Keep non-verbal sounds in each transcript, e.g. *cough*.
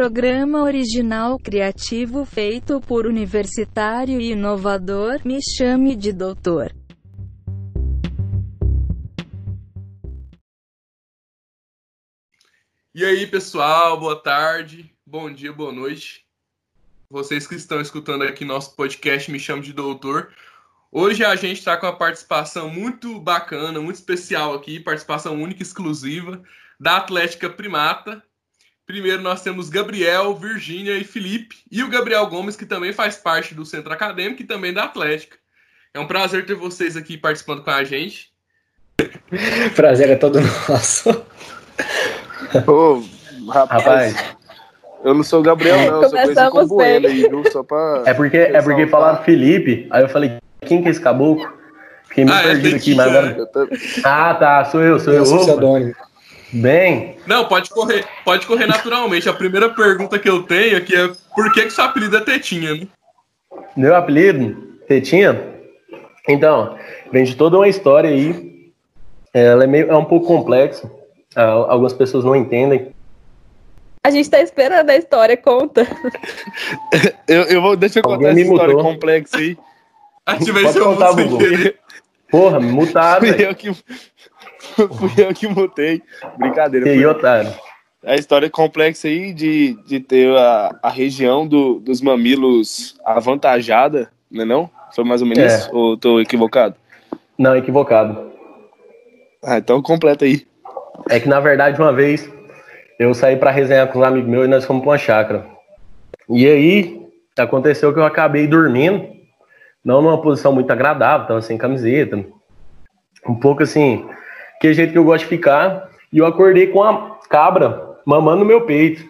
Programa original criativo feito por universitário e inovador, me chame de doutor. E aí, pessoal, boa tarde, bom dia, boa noite. Vocês que estão escutando aqui nosso podcast Me Chame de Doutor. Hoje a gente está com uma participação muito bacana, muito especial aqui, participação única e exclusiva da Atlética Primata. Primeiro nós temos Gabriel, Virgínia e Felipe, e o Gabriel Gomes, que também faz parte do Centro Acadêmico e também da Atlética. É um prazer ter vocês aqui participando com a gente. *laughs* Prazer é todo nosso. Ô, rapaz, rapaz, eu não sou o Gabriel, não, eu sou conhecido como Bueno aí, viu? Só pra. É porque, é porque falaram Felipe, aí eu falei, quem que é esse caboclo? Fiquei meio ah, é perdido é aqui, mas agora. Ah, tá, sou eu, sou eu. eu. Bem. Não, pode correr, pode correr naturalmente. A primeira pergunta que eu tenho aqui é por que, que seu apelido é Tetinha, né? Meu apelido? Tetinha? Então, vem de toda uma história aí. Ela é, meio, é um pouco complexa. Algumas pessoas não entendem. A gente tá esperando a história, conta. *laughs* eu, eu vou, deixa eu contar essa história mudou. complexa aí. A gente vai ser contar, Porra, mutado. Fui eu que, *laughs* fui eu que mutei. Brincadeira. E aí, otário? A história é complexa aí de, de ter a, a região do, dos mamilos avantajada, não é não? Foi mais ou menos é. isso? Ou tô equivocado? Não, equivocado. Ah, então completa aí. É que, na verdade, uma vez eu saí para resenhar com os amigos meus e nós fomos pra uma chácara. E aí, aconteceu que eu acabei dormindo, não numa posição muito agradável, tava sem camiseta, um pouco assim, que é jeito que eu gosto de ficar, e eu acordei com a cabra mamando no meu peito.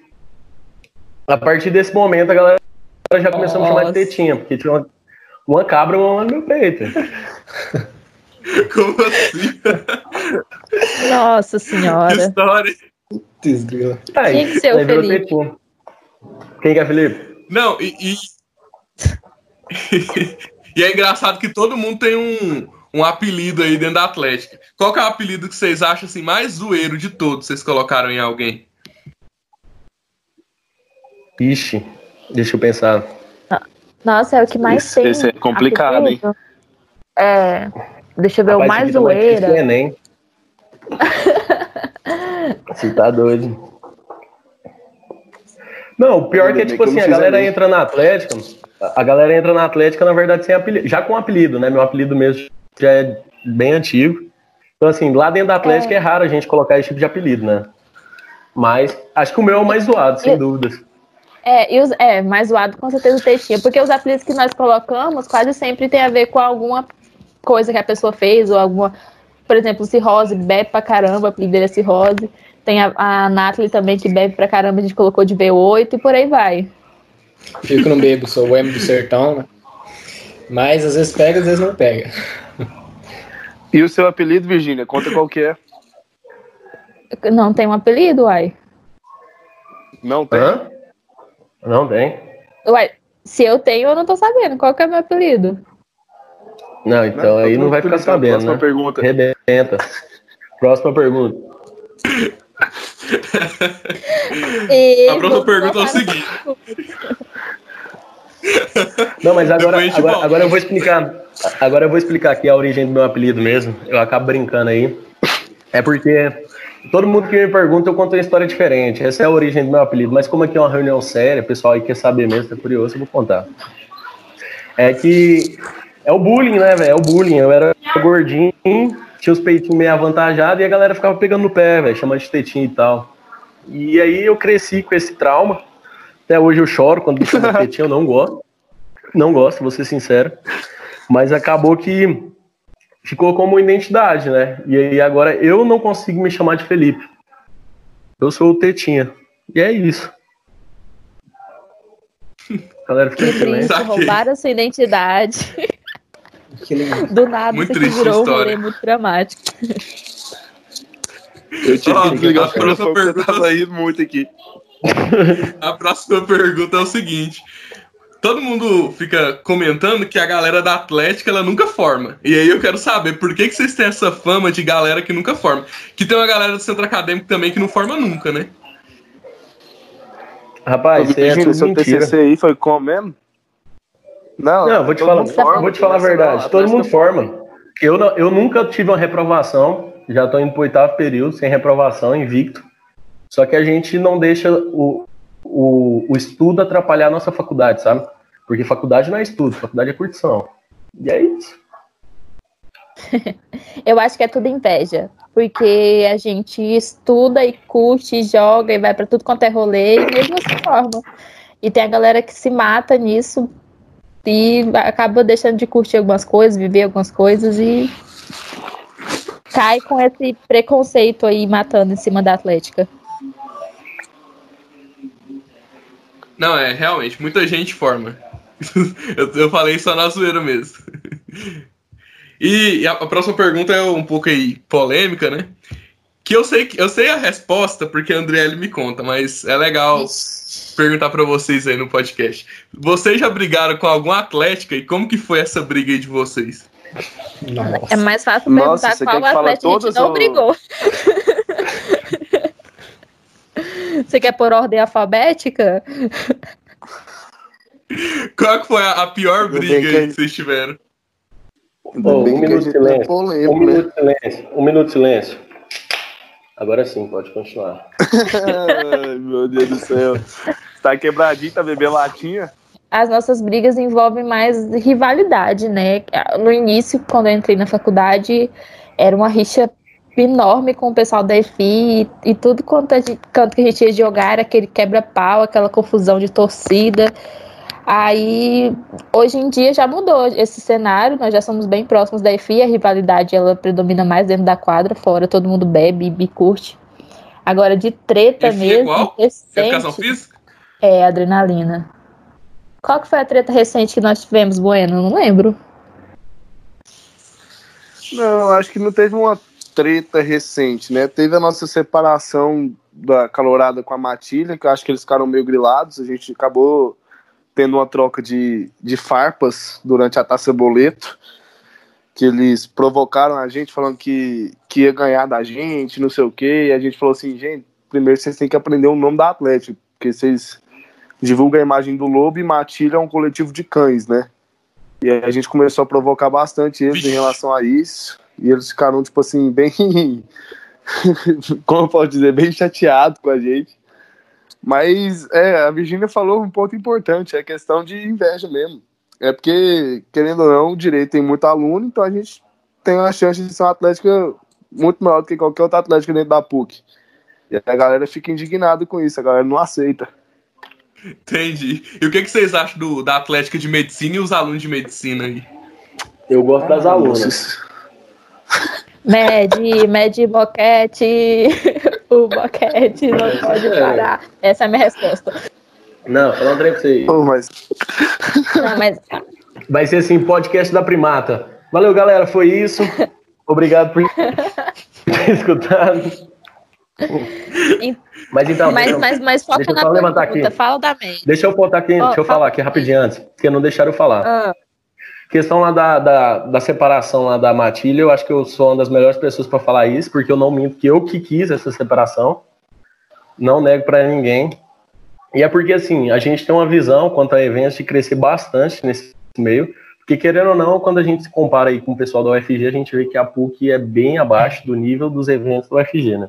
A partir desse momento, a galera já começou Nossa. a me chamar de tetinha, porque tinha uma, uma cabra mamando no meu peito. *laughs* Como assim? Nossa senhora. Que história. Aí, Tinha que ser o Felipe. Quem que é Felipe? Não, e, e... *laughs* e é engraçado que todo mundo tem um, um apelido aí dentro da Atlética. Qual que é o apelido que vocês acham assim, mais zoeiro de todos vocês colocaram em alguém? Ixi, deixa eu pensar. Nossa, é o que mais esse, tem. Esse é complicado, apelido. hein? É. Deixa eu ver Rapaz, o mais zoeira. É Enem. *laughs* Você tá doido. Não, o pior é que é tipo assim, a galera entra na Atlética, a galera entra na Atlética, na verdade, sem apelido, já com apelido, né? Meu apelido mesmo já é bem antigo. Então, assim, lá dentro da Atlética é, é raro a gente colocar esse tipo de apelido, né? Mas acho que o meu é o mais zoado, sem dúvidas. É, e os, é, mais zoado com certeza o textinha, porque os apelidos que nós colocamos quase sempre tem a ver com alguma coisa que a pessoa fez, ou alguma, por exemplo, cirrose, bebe pra caramba, o apelido dele é cirrose. Tem a, a Nathalie também, que bebe pra caramba, a gente colocou de B8 e por aí vai. Fico no bebo, sou o M do sertão, né? Mas às vezes pega, às vezes não pega. E o seu apelido, Virgínia? Conta qual que é. Não tem um apelido, uai. Não tem? Hã? Não tem. Uai, se eu tenho, eu não tô sabendo. Qual que é o meu apelido? Não, então não, aí não vai ficar sabendo, Próxima né? pergunta. Rebenta. Próxima pergunta. *laughs* a próxima pergunta é o seguinte. Não, mas agora, agora, agora eu vou explicar. Agora eu vou explicar aqui a origem do meu apelido mesmo. Eu acabo brincando aí. É porque todo mundo que me pergunta, eu conto uma história diferente. Essa é a origem do meu apelido. Mas como aqui é uma reunião séria, o pessoal aí quer saber mesmo, tá curioso, eu vou contar. É que é o bullying, né, velho? É o bullying. Eu era gordinho, tinha os peitinhos meio avantajados e a galera ficava pegando no pé, velho, chamando de tetinho e tal. E aí eu cresci com esse trauma. Até hoje eu choro quando me chamam *laughs* de tetinho, eu não gosto. Não gosto, vou ser sincero. Mas acabou que ficou como identidade, né? E aí agora eu não consigo me chamar de Felipe. Eu sou o Tetinha. E é isso. A *laughs* galera fica triste, roubaram a sua identidade. *laughs* Do nada, muito triste virou história. um rolê muito dramático. Eu tive oh, que desligar a próxima pergunta tava indo muito aqui. *laughs* A próxima pergunta é o seguinte: todo mundo fica comentando que a galera da Atlética ela nunca forma. E aí eu quero saber por que, que vocês têm essa fama de galera que nunca forma. Que tem uma galera do centro acadêmico também que não forma nunca, né? Rapaz, isso é tudo seu mentira. TCC aí foi como mesmo? Não, não vou te falar, forma, vou te falar a verdade. Todo mundo forma. Eu, não, eu nunca tive uma reprovação. Já estou indo para o oitavo período sem reprovação, invicto. Só que a gente não deixa o, o, o estudo atrapalhar a nossa faculdade, sabe? Porque faculdade não é estudo, faculdade é curtição. E é isso. *laughs* Eu acho que é tudo inveja. Porque a gente estuda e curte, joga e vai para tudo quanto é rolê e mesmo assim forma. E tem a galera que se mata nisso e acaba deixando de curtir algumas coisas, viver algumas coisas e cai com esse preconceito aí matando em cima da Atlética. Não, é, realmente, muita gente forma. *laughs* eu, eu falei só na zoeira mesmo. *laughs* E a, a próxima pergunta é um pouco aí polêmica, né? Que eu sei eu sei a resposta porque a Andriele me conta, mas é legal perguntar para vocês aí no podcast. Vocês já brigaram com algum Atlética e como que foi essa briga aí de vocês? Nossa. É mais fácil perguntar Nossa, qual Atlético a gente não ou... brigou. Você quer por ordem alfabética? Qual que foi a, a pior briga que... que vocês tiveram? Oh, um minuto de silêncio. Polêmico, um né? minuto de silêncio. Um minuto de silêncio. Agora sim, pode continuar. *laughs* Ai, meu Deus do céu. Tá quebradinho, tá bebendo latinha? As nossas brigas envolvem mais rivalidade, né? No início, quando eu entrei na faculdade, era uma rixa enorme com o pessoal da EFI e, e tudo quanto, a gente, quanto que a gente ia jogar era aquele quebra-pau, aquela confusão de torcida. Aí, hoje em dia já mudou esse cenário, nós já somos bem próximos da EFI, a rivalidade ela predomina mais dentro da quadra, fora todo mundo bebe e curte. Agora, de treta EFI mesmo, qual? recente, Educação física? É, adrenalina. Qual que foi a treta recente que nós tivemos, Bueno? Não lembro. Não, acho que não teve uma treta recente, né? Teve a nossa separação da calorada com a Matilha, que eu acho que eles ficaram meio grilados, a gente acabou tendo uma troca de, de farpas durante a taça boleto, que eles provocaram a gente falando que, que ia ganhar da gente, não sei o quê, e a gente falou assim, gente, primeiro vocês têm que aprender o nome da Atlético, porque vocês divulgam a imagem do lobo e Matilha é um coletivo de cães, né? E aí a gente começou a provocar bastante eles em relação a isso, e eles ficaram, tipo assim, *laughs* bem. como eu posso dizer, bem chateados com a gente. Mas é, a Virginia falou um ponto importante, é questão de inveja mesmo. É porque, querendo ou não, o direito tem muito aluno, então a gente tem uma chance de ser uma atlética muito maior do que qualquer outra atlética dentro da PUC. E a galera fica indignada com isso, a galera não aceita. Entendi. E o que, que vocês acham do, da Atlética de Medicina e os alunos de medicina aí? Eu gosto das alunas. *laughs* Med, med boquete, *laughs* o boquete não pode é. parar. Essa é a minha resposta. Não, falando um trem pra você. Oh, mas... Não, mas... Vai ser assim, podcast da primata. Valeu, galera, foi isso. Obrigado por ter *laughs* escutado. Mas então, mas, mas, mas foca deixa eu na levantar pergunta, aqui. fala da mente. Deixa eu botar aqui, oh, deixa eu falar aqui rapidinho antes, porque não deixaram eu falar. Ah. Questão lá da, da, da, separação lá da Matilha, eu acho que eu sou uma das melhores pessoas para falar isso, porque eu não minto que eu que quis essa separação. Não nego para ninguém. E é porque, assim, a gente tem uma visão quanto a eventos de crescer bastante nesse meio, porque, querendo ou não, quando a gente se compara aí com o pessoal da UFG, a gente vê que a PUC é bem abaixo do nível dos eventos da UFG, né?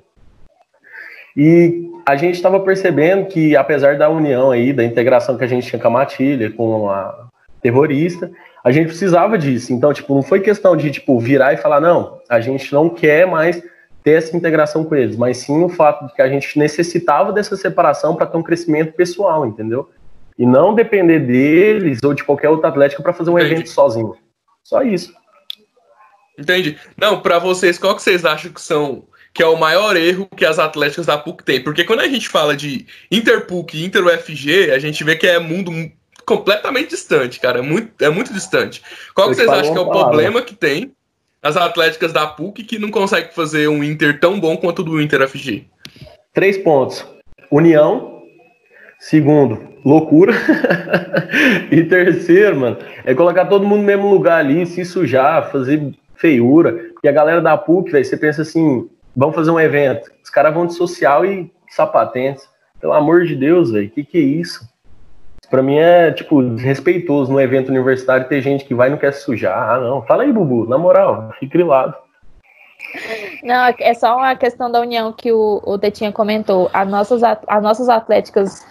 E a gente estava percebendo que, apesar da união aí, da integração que a gente tinha com a Matilha, com a terrorista, a gente precisava disso. Então, tipo, não foi questão de, tipo, virar e falar, não, a gente não quer mais ter essa integração com eles, mas sim o fato de que a gente necessitava dessa separação para ter um crescimento pessoal, entendeu? E não depender deles ou de qualquer outro atlético para fazer um Entendi. evento sozinho. Só isso. Entendi. Não, para vocês, qual que vocês acham que são que é o maior erro que as atléticas da PUC têm? Porque quando a gente fala de Interpuc e Inter-UFG, a gente vê que é mundo completamente distante, cara. É muito, é muito distante. Qual que vocês acham que é o problema que tem as atléticas da PUC que não conseguem fazer um Inter tão bom quanto o do Inter FG? Três pontos. União. Segundo, loucura. *laughs* e terceiro, mano, é colocar todo mundo no mesmo lugar ali, se sujar, fazer feiura. E a galera da PUC, velho, você pensa assim, vamos fazer um evento. Os caras vão de social e sapatentes. Pelo amor de Deus, velho, que que é isso? Pra mim é, tipo, respeitoso no evento universitário ter gente que vai e não quer sujar. Ah, não. Fala aí, Bubu, na moral, fique grilado. Não, é só uma questão da união que o, o Tetinha comentou. As nossas, as nossas atléticas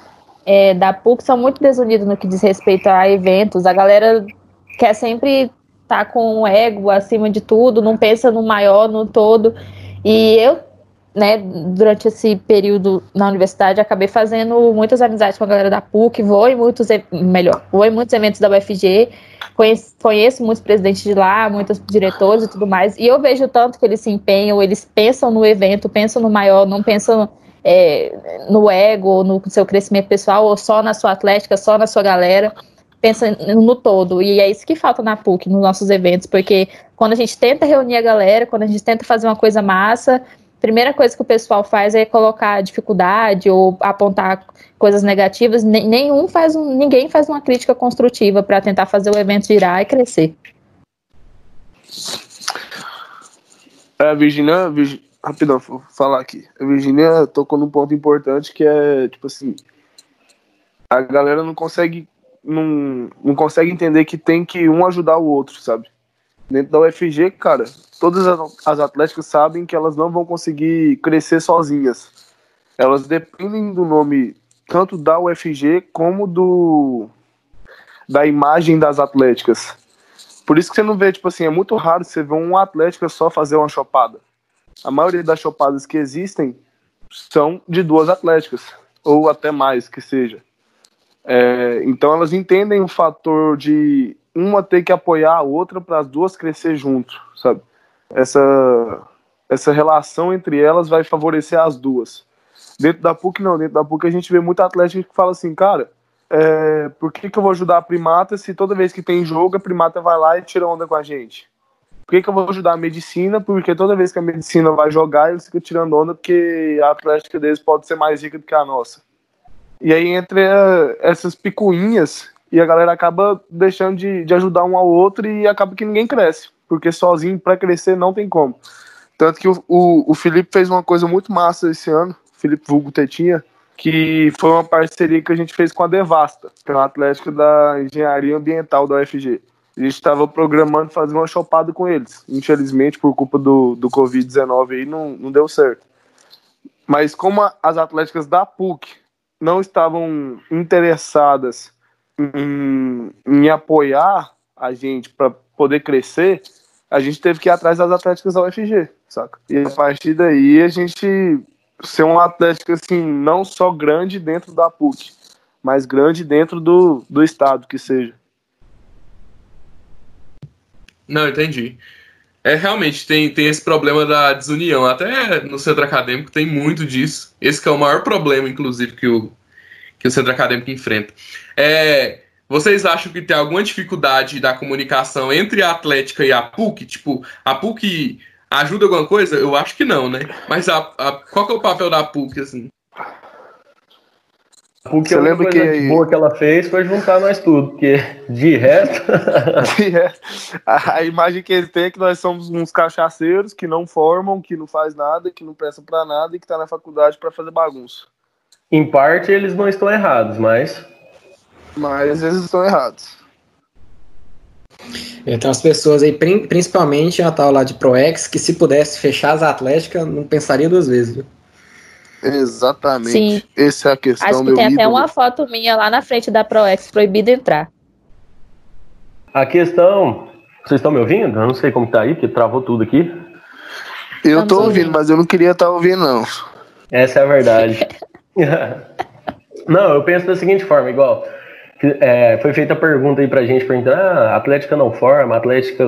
é, da PUC são muito desunidas no que diz respeito a eventos. A galera quer sempre estar tá com o ego acima de tudo, não pensa no maior, no todo. E eu, né, durante esse período na universidade, acabei fazendo muitas amizades com a galera da PUC, vou em muitos, melhor, vou em muitos eventos da UFG, conheço, conheço muitos presidentes de lá, muitos diretores e tudo mais, e eu vejo tanto que eles se empenham, eles pensam no evento, pensam no maior, não pensam é, no ego, no seu crescimento pessoal, ou só na sua atlética, só na sua galera pensa no todo. E é isso que falta na PUC, nos nossos eventos, porque quando a gente tenta reunir a galera, quando a gente tenta fazer uma coisa massa, primeira coisa que o pessoal faz é colocar dificuldade ou apontar coisas negativas. Nenhum faz um, ninguém faz uma crítica construtiva para tentar fazer o evento girar e crescer. É, Virginia, Virginia rapidão, vou falar aqui. A Virginia tocou num ponto importante que é, tipo assim, a galera não consegue não, não consegue entender que tem que um ajudar o outro, sabe? Dentro da UFG, cara, todas as atléticas sabem que elas não vão conseguir crescer sozinhas. Elas dependem do nome tanto da UFG como do da imagem das atléticas. Por isso que você não vê, tipo assim, é muito raro você ver um atlética só fazer uma chopada. A maioria das chopadas que existem são de duas atléticas, ou até mais que seja. É, então elas entendem o fator de uma ter que apoiar a outra para as duas crescer junto, sabe? Essa, essa relação entre elas vai favorecer as duas. Dentro da PUC, não. Dentro da PUC a gente vê muito atleta que fala assim, cara, é, por que, que eu vou ajudar a primata se toda vez que tem jogo a primata vai lá e tira onda com a gente? Por que, que eu vou ajudar a medicina? Porque toda vez que a medicina vai jogar, eles ficam tirando onda porque a atlética deles pode ser mais rica do que a nossa. E aí entre essas picuinhas e a galera acaba deixando de, de ajudar um ao outro e acaba que ninguém cresce, porque sozinho para crescer não tem como. Tanto que o, o, o, Felipe fez uma coisa muito massa esse ano, Felipe Vulgo Tetinha, que foi uma parceria que a gente fez com a Devasta, que é uma atlética da engenharia ambiental da UFG. A gente estava programando fazer uma chopada com eles. Infelizmente, por culpa do, do Covid-19 aí, não, não deu certo. Mas como as atléticas da PUC não estavam interessadas em, em apoiar a gente para poder crescer, a gente teve que ir atrás das atléticas da UFG, saca? E a partir daí a gente ser um atlético assim, não só grande dentro da PUC, mas grande dentro do, do estado que seja. Não, entendi. É, realmente, tem, tem esse problema da desunião. Até no centro acadêmico tem muito disso. Esse é o maior problema, inclusive, que o, que o centro acadêmico enfrenta. É, vocês acham que tem alguma dificuldade da comunicação entre a Atlética e a PUC? Tipo, a PUC ajuda alguma coisa? Eu acho que não, né? Mas a, a qual que é o papel da PUC, assim? Porque Você lembra que boa que ela fez foi juntar nós tudo, porque de resto. *laughs* de resto a, imagem que ele tem é que nós somos uns cachaceiros que não formam, que não faz nada, que não prestam para nada e que tá na faculdade para fazer bagunça. Em parte eles não estão errados, mas. Mas eles estão errados. Então as pessoas aí, principalmente a tal lá de ProEx, que se pudesse fechar as Atléticas, não pensaria duas vezes, viu? Exatamente. Sim. Essa é a questão, Acho que tem ídolo. até uma foto minha lá na frente da ProEx, proibido entrar. A questão. Vocês estão me ouvindo? Eu não sei como tá aí, porque travou tudo aqui. Eu Estamos tô ouvindo, ouvindo, mas eu não queria estar tá ouvindo, não. Essa é a verdade. *laughs* não, eu penso da seguinte forma, igual. É, foi feita a pergunta aí pra gente, perguntando, ah, a Atlética não forma, a Atlética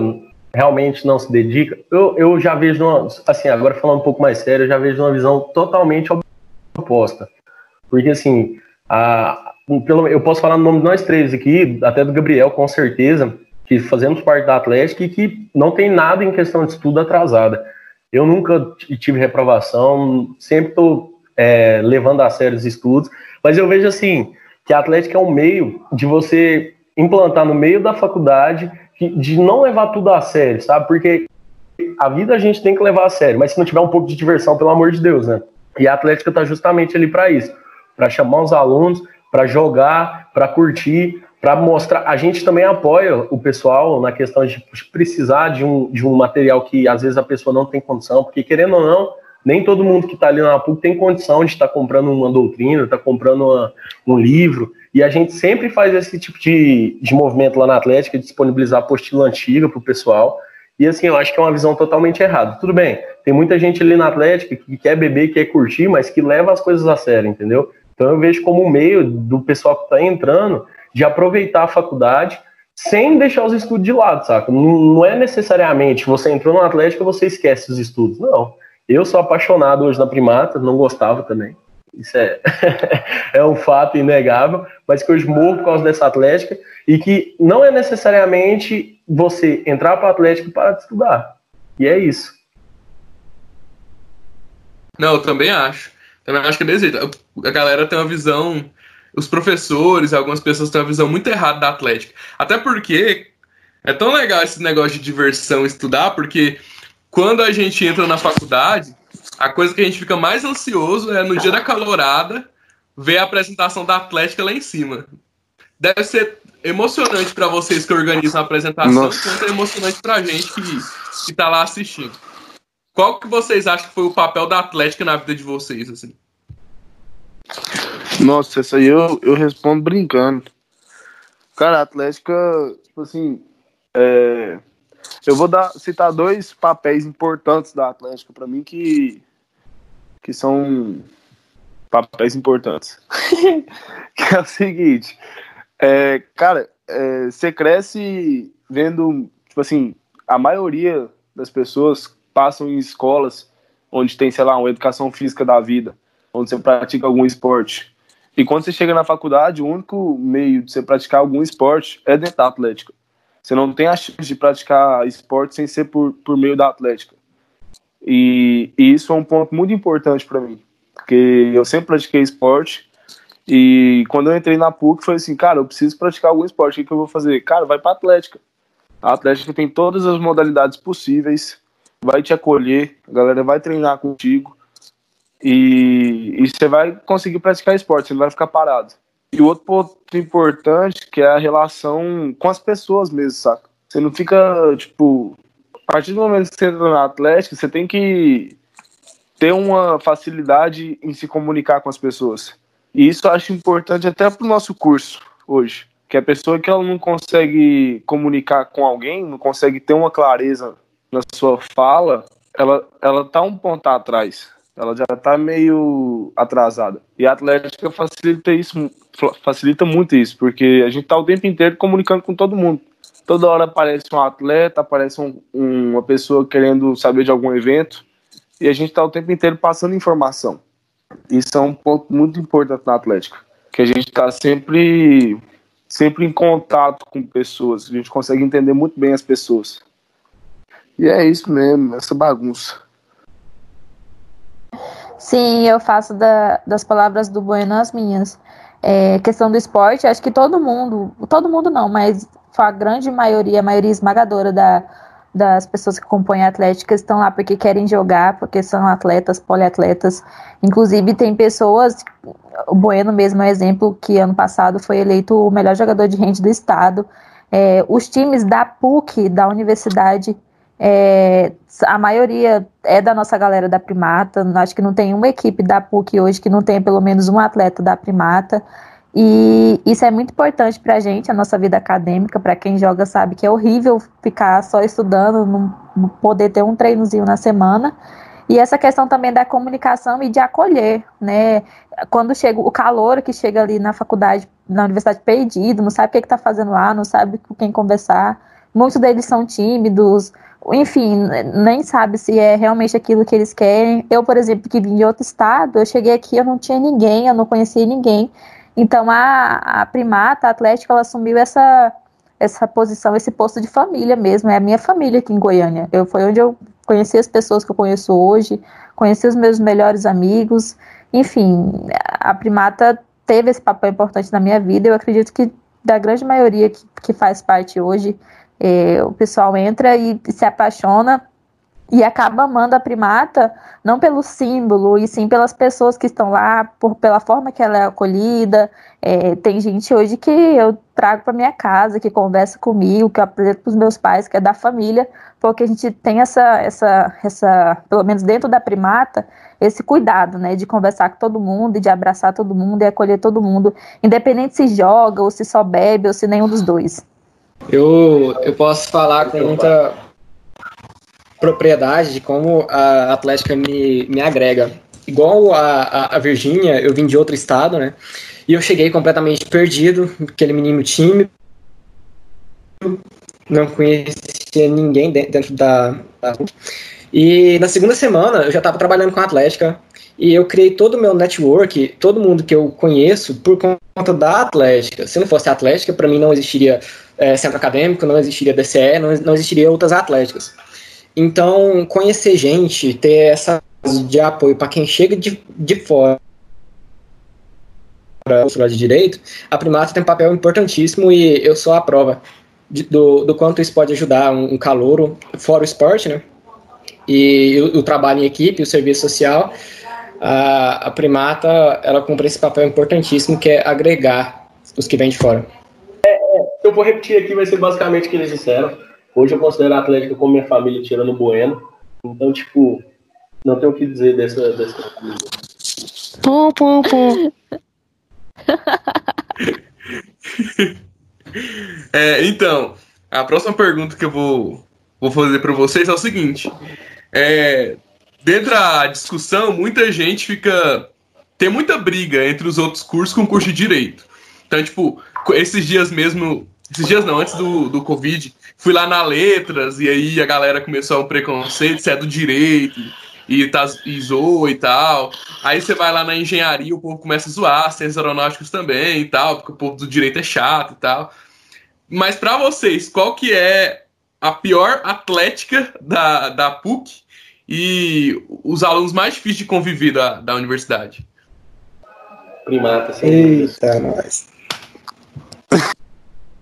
realmente não se dedica. Eu, eu já vejo, uma, assim, agora falando um pouco mais sério, eu já vejo uma visão totalmente oposta. Porque, assim, a, pelo, eu posso falar no nome de nós três aqui, até do Gabriel, com certeza, que fazemos parte da Atlética e que não tem nada em questão de estudo atrasada. Eu nunca tive reprovação, sempre estou é, levando a sério os estudos, mas eu vejo assim que a Atlética é um meio de você implantar no meio da faculdade de não levar tudo a sério, sabe? Porque a vida a gente tem que levar a sério, mas se não tiver um pouco de diversão, pelo amor de Deus, né? E a Atlética tá justamente ali para isso. para chamar os alunos, para jogar, para curtir, para mostrar. A gente também apoia o pessoal na questão de precisar de um, de um material que às vezes a pessoa não tem condição, porque querendo ou não, nem todo mundo que está ali na PUC tem condição de estar tá comprando uma doutrina, está comprando uma, um livro. E a gente sempre faz esse tipo de, de movimento lá na Atlética, disponibilizar apostila antiga para o pessoal. E assim, eu acho que é uma visão totalmente errada. Tudo bem, tem muita gente ali na Atlética que quer beber, quer curtir, mas que leva as coisas a sério, entendeu? Então eu vejo como um meio do pessoal que está entrando de aproveitar a faculdade sem deixar os estudos de lado, saca? Não é necessariamente você entrou no Atlético e você esquece os estudos. Não. Eu sou apaixonado hoje na primata, não gostava também. Isso é, *laughs* é um fato inegável, mas que hoje morro por causa dessa Atlética e que não é necessariamente você entrar para a Atlética para estudar. E é isso. Não, eu também acho. Também acho que é desse jeito. A galera tem uma visão. Os professores, algumas pessoas têm uma visão muito errada da Atlética. Até porque é tão legal esse negócio de diversão estudar, porque quando a gente entra na faculdade, a coisa que a gente fica mais ansioso é no dia da calorada ver a apresentação da Atlética lá em cima. Deve ser emocionante para vocês que organizam a apresentação, Nossa. quanto é emocionante pra gente que, que tá lá assistindo. Qual que vocês acham que foi o papel da Atlética na vida de vocês, assim? Nossa, essa aí eu, eu respondo brincando. Cara, a Atlética, tipo assim, é, eu vou dar, citar dois papéis importantes da Atlética para mim que, que são papéis importantes. *laughs* que é o seguinte, é, cara, é, você cresce vendo, tipo assim, a maioria das pessoas passam em escolas onde tem, sei lá, uma educação física da vida, onde você pratica algum esporte. E quando você chega na faculdade, o único meio de você praticar algum esporte é dentro da atlética. Você não tem a chance de praticar esporte sem ser por, por meio da atlética. E, e isso é um ponto muito importante para mim, porque eu sempre pratiquei esporte e quando eu entrei na PUC foi assim, cara, eu preciso praticar algum esporte, o que, eu vou fazer? Cara, vai para atlética. A atlética tem todas as modalidades possíveis, vai te acolher, a galera vai treinar contigo e, e você vai conseguir praticar esporte, você não vai ficar parado. E outro ponto importante que é a relação com as pessoas mesmo, saca? Você não fica, tipo, a partir do momento que você entra na Atlética, você tem que ter uma facilidade em se comunicar com as pessoas. E isso eu acho importante até pro nosso curso hoje. Que a pessoa que ela não consegue comunicar com alguém, não consegue ter uma clareza na sua fala, ela, ela tá um ponto atrás. Ela já tá meio atrasada. E a Atlética facilita isso, facilita muito isso, porque a gente tá o tempo inteiro comunicando com todo mundo. Toda hora aparece um atleta, aparece um, um, uma pessoa querendo saber de algum evento, e a gente tá o tempo inteiro passando informação. Isso é um ponto muito importante na Atlética, que a gente tá sempre sempre em contato com pessoas, a gente consegue entender muito bem as pessoas. E é isso mesmo, essa bagunça. Sim, eu faço da, das palavras do Bueno as minhas. É, questão do esporte, acho que todo mundo, todo mundo não, mas a grande maioria, a maioria esmagadora da, das pessoas que compõem a Atlética estão lá porque querem jogar, porque são atletas, poliatletas. Inclusive, tem pessoas, o Bueno mesmo é um exemplo, que ano passado foi eleito o melhor jogador de rende do estado. É, os times da PUC, da universidade, é, a maioria é da nossa galera da Primata. Acho que não tem uma equipe da PUC hoje que não tenha pelo menos um atleta da Primata. E isso é muito importante para a gente, a nossa vida acadêmica. Para quem joga, sabe que é horrível ficar só estudando, não poder ter um treinozinho na semana. E essa questão também da comunicação e de acolher, né? Quando chega o calor que chega ali na faculdade, na universidade perdido, não sabe o que está fazendo lá, não sabe com quem conversar. Muitos deles são tímidos, enfim, nem sabe se é realmente aquilo que eles querem. Eu, por exemplo, que vim de outro estado, eu cheguei aqui, eu não tinha ninguém, eu não conhecia ninguém. Então a, a primata, a Atlética, ela assumiu essa, essa posição, esse posto de família mesmo. É a minha família aqui em Goiânia. Eu, foi onde eu conheci as pessoas que eu conheço hoje, conheci os meus melhores amigos. Enfim, a primata teve esse papel importante na minha vida. Eu acredito que da grande maioria que, que faz parte hoje é, o pessoal entra e se apaixona e acaba amando a primata não pelo símbolo, e sim pelas pessoas que estão lá, por, pela forma que ela é acolhida. É, tem gente hoje que eu trago para minha casa, que conversa comigo, que eu apresento para os meus pais, que é da família, porque a gente tem essa, essa, essa, pelo menos dentro da primata, esse cuidado, né, de conversar com todo mundo, e de abraçar todo mundo e acolher todo mundo, independente se joga, ou se só bebe, ou se nenhum dos dois. Eu, eu posso falar com muita propriedade de como a Atlética me, me agrega. Igual a, a, a Virgínia, eu vim de outro estado, né? E eu cheguei completamente perdido, aquele menino tímido, não conhecia ninguém dentro da, da e na segunda semana eu já estava trabalhando com a Atlética e eu criei todo o meu network, todo mundo que eu conheço por conta da Atlética. Se não fosse a Atlética, para mim não existiria é, centro acadêmico, não existiria DCE, não, não existiria outras atléticas. Então, conhecer gente, ter essa de apoio para quem chega de, de fora para de direito, a Primata tem um papel importantíssimo e eu sou a prova de, do, do quanto isso pode ajudar um, um calouro, fora o esporte, né? E o, o trabalho em equipe, o serviço social, a, a Primata, ela cumpre esse papel importantíssimo que é agregar os que vêm de fora. Eu vou repetir aqui, vai ser basicamente o que eles disseram. Hoje eu considero a Atlética como minha família, tirando o Bueno. Então, tipo, não tenho o que dizer dessa, dessa família. Pum, pum, pum. é, então, a próxima pergunta que eu vou, vou fazer para vocês é o seguinte: é, dentro da discussão, muita gente fica. Tem muita briga entre os outros cursos com o curso de direito. Então, tipo, esses dias mesmo. Esses dias não, antes do, do Covid, fui lá na Letras e aí a galera começou a um preconceito, se é do direito e, tá, e zoa e tal. Aí você vai lá na engenharia, o povo começa a zoar, ciências aeronáuticas também e tal, porque o povo do direito é chato e tal. Mas para vocês, qual que é a pior atlética da, da PUC e os alunos mais difíceis de conviver da, da universidade? Primata, sim. Eita, nós.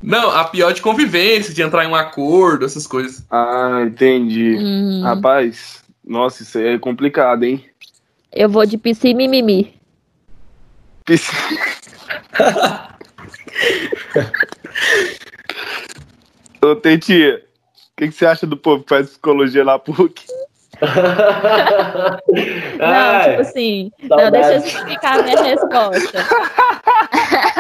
Não, a pior de convivência, de entrar em um acordo, essas coisas. Ah, entendi. Hum. Rapaz, nossa, isso é complicado, hein? Eu vou de PC e mimimi. PC... *laughs* Ô, Tentia, o que, que, você acha do povo que faz psicologia na PUC? não, *laughs* tipo assim, não, deixa eu explicar a minha resposta. *laughs*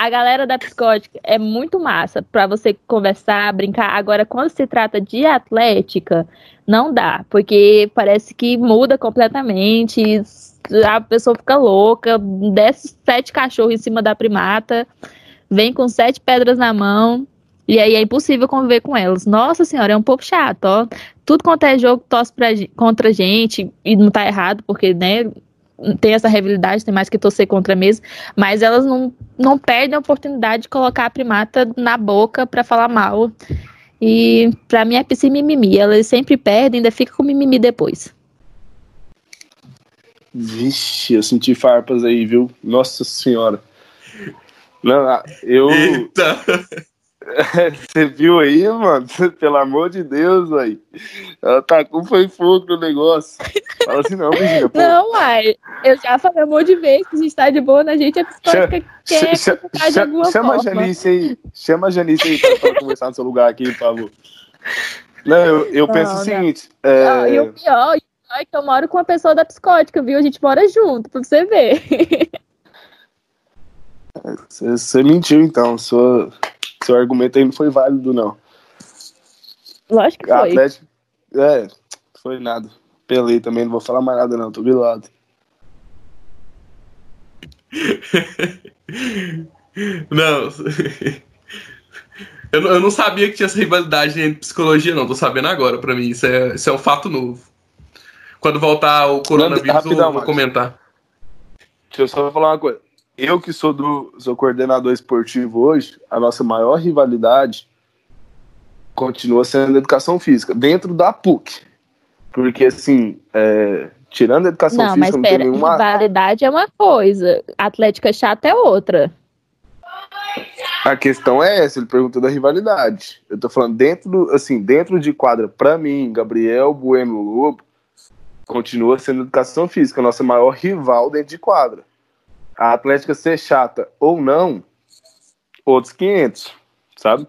a galera da psicótica é muito massa para você conversar, brincar. Agora, quando se trata de atlética, não dá, porque parece que muda completamente. A pessoa fica louca, desce sete cachorros em cima da primata, vem com sete pedras na mão. E aí é impossível conviver com elas. Nossa senhora, é um pouco chato, ó. Tudo quanto é jogo torce pra, contra a gente, e não tá errado, porque, né, tem essa rivalidade, tem mais que torcer contra mesmo, mas elas não, não perdem a oportunidade de colocar a primata na boca para falar mal. E para mim é psi mimimi. Elas sempre perdem, ainda fica com mimimi depois. Vixe, eu senti farpas aí, viu? Nossa senhora. Não, eu. Eita. *laughs* Você viu aí, mano? *laughs* Pelo amor de Deus, velho. Ela tacou foi fogo no negócio. Fala assim, não, Virginia. Pô. Não, uai. Eu já falei um monte de vezes que a gente tá de boa na gente, é psicóloga quer chama, de alguma chama forma. a Janice aí. Chama a Janice aí pra, pra conversar no seu lugar aqui, por favor. Não, eu, eu não, penso não. o seguinte. É... Não, e o pior, o pior é que eu moro com uma pessoa da psicótica, viu? A gente mora junto, pra você ver. *laughs* Você mentiu, então. Sua seu argumento aí não foi válido, não. Lógico que foi. Atlético, é, foi nada. Pelei também, não vou falar mais nada, não, tô grilado. *laughs* não. *laughs* Eu, eu não sabia que tinha essa rivalidade entre psicologia, não. Tô sabendo agora, pra mim. Isso é, isso é um fato novo. Quando voltar o coronavírus, Rapidão, eu vou comentar. Deixa eu só falar uma coisa eu que sou do sou coordenador esportivo hoje, a nossa maior rivalidade continua sendo a educação física, dentro da PUC. Porque, assim, é, tirando a educação não, física, mas pera, não nenhuma... rivalidade é uma coisa, atlética chata é outra. A questão é essa, ele perguntou da rivalidade. Eu tô falando dentro assim, dentro de quadra, para mim, Gabriel Bueno Lobo continua sendo educação física, nossa maior rival dentro de quadra. A Atlética ser chata ou não, outros 500, sabe?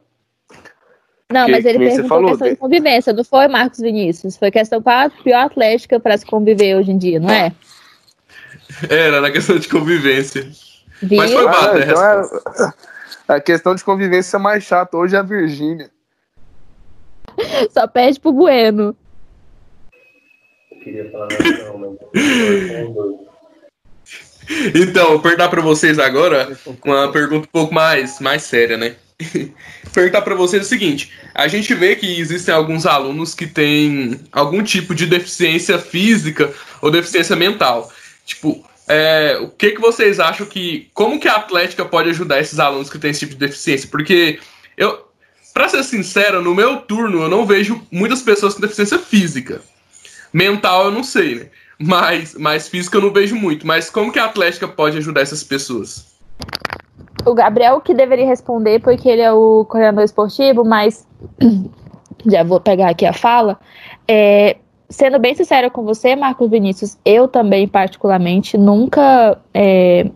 Não, mas ele perguntou falou, questão de convivência, não foi, Marcos Vinícius? Foi questão qual a pior Atlética para se conviver hoje em dia, não é? Era, na questão de convivência. Viu? Mas foi ah, então é, a questão de convivência mais chata hoje é a Virgínia. Só pede pro Bueno. Então, vou perguntar para vocês agora uma pergunta um pouco mais, mais séria, né? *laughs* perguntar para vocês o seguinte: a gente vê que existem alguns alunos que têm algum tipo de deficiência física ou deficiência mental. Tipo, é, o que, que vocês acham que. Como que a Atlética pode ajudar esses alunos que têm esse tipo de deficiência? Porque eu, para ser sincero, no meu turno eu não vejo muitas pessoas com deficiência física. Mental eu não sei, né? Mas, mas física eu não vejo muito. Mas como que a Atlética pode ajudar essas pessoas? O Gabriel que deveria responder, porque ele é o coordenador esportivo, mas *clears throat* já vou pegar aqui a fala. É, sendo bem sincera com você, Marcos Vinícius, eu também, particularmente, nunca é,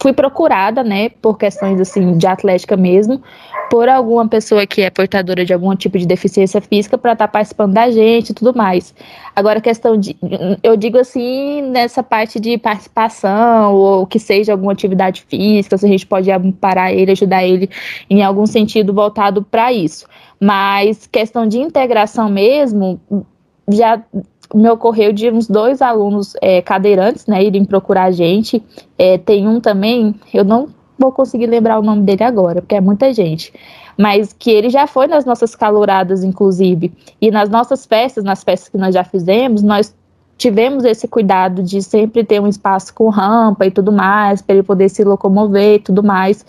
fui procurada, né, por questões assim de atlética mesmo, por alguma pessoa que é portadora de algum tipo de deficiência física para estar tá participando da gente e tudo mais. Agora, questão de, eu digo assim, nessa parte de participação, ou que seja alguma atividade física, se a gente pode amparar ele, ajudar ele em algum sentido voltado para isso. Mas questão de integração mesmo, já me ocorreu de uns dois alunos é, cadeirantes, né, irem procurar a gente. É, tem um também, eu não vou conseguir lembrar o nome dele agora, porque é muita gente. Mas que ele já foi nas nossas caloradas, inclusive. E nas nossas festas, nas festas que nós já fizemos, nós tivemos esse cuidado de sempre ter um espaço com rampa e tudo mais, para ele poder se locomover e tudo mais.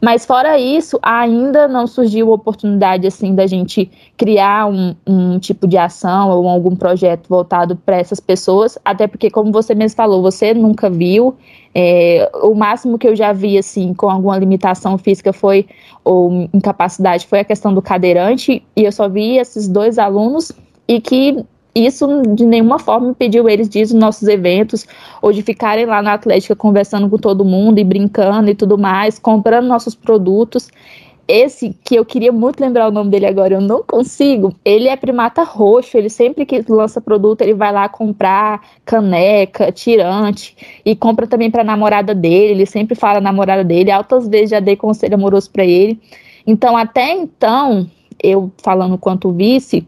Mas fora isso, ainda não surgiu oportunidade assim da gente criar um, um tipo de ação ou algum projeto voltado para essas pessoas, até porque, como você mesmo falou, você nunca viu. É, o máximo que eu já vi assim com alguma limitação física foi ou incapacidade foi a questão do cadeirante e eu só vi esses dois alunos e que isso de nenhuma forma impediu eles de ir nos nossos eventos ou de ficarem lá na Atlética conversando com todo mundo e brincando e tudo mais, comprando nossos produtos. Esse que eu queria muito lembrar o nome dele agora, eu não consigo. Ele é primata roxo, ele sempre que lança produto, ele vai lá comprar caneca, tirante e compra também para namorada dele. Ele sempre fala namorada dele, altas vezes já dei conselho amoroso para ele. Então, até então, eu falando quanto vice,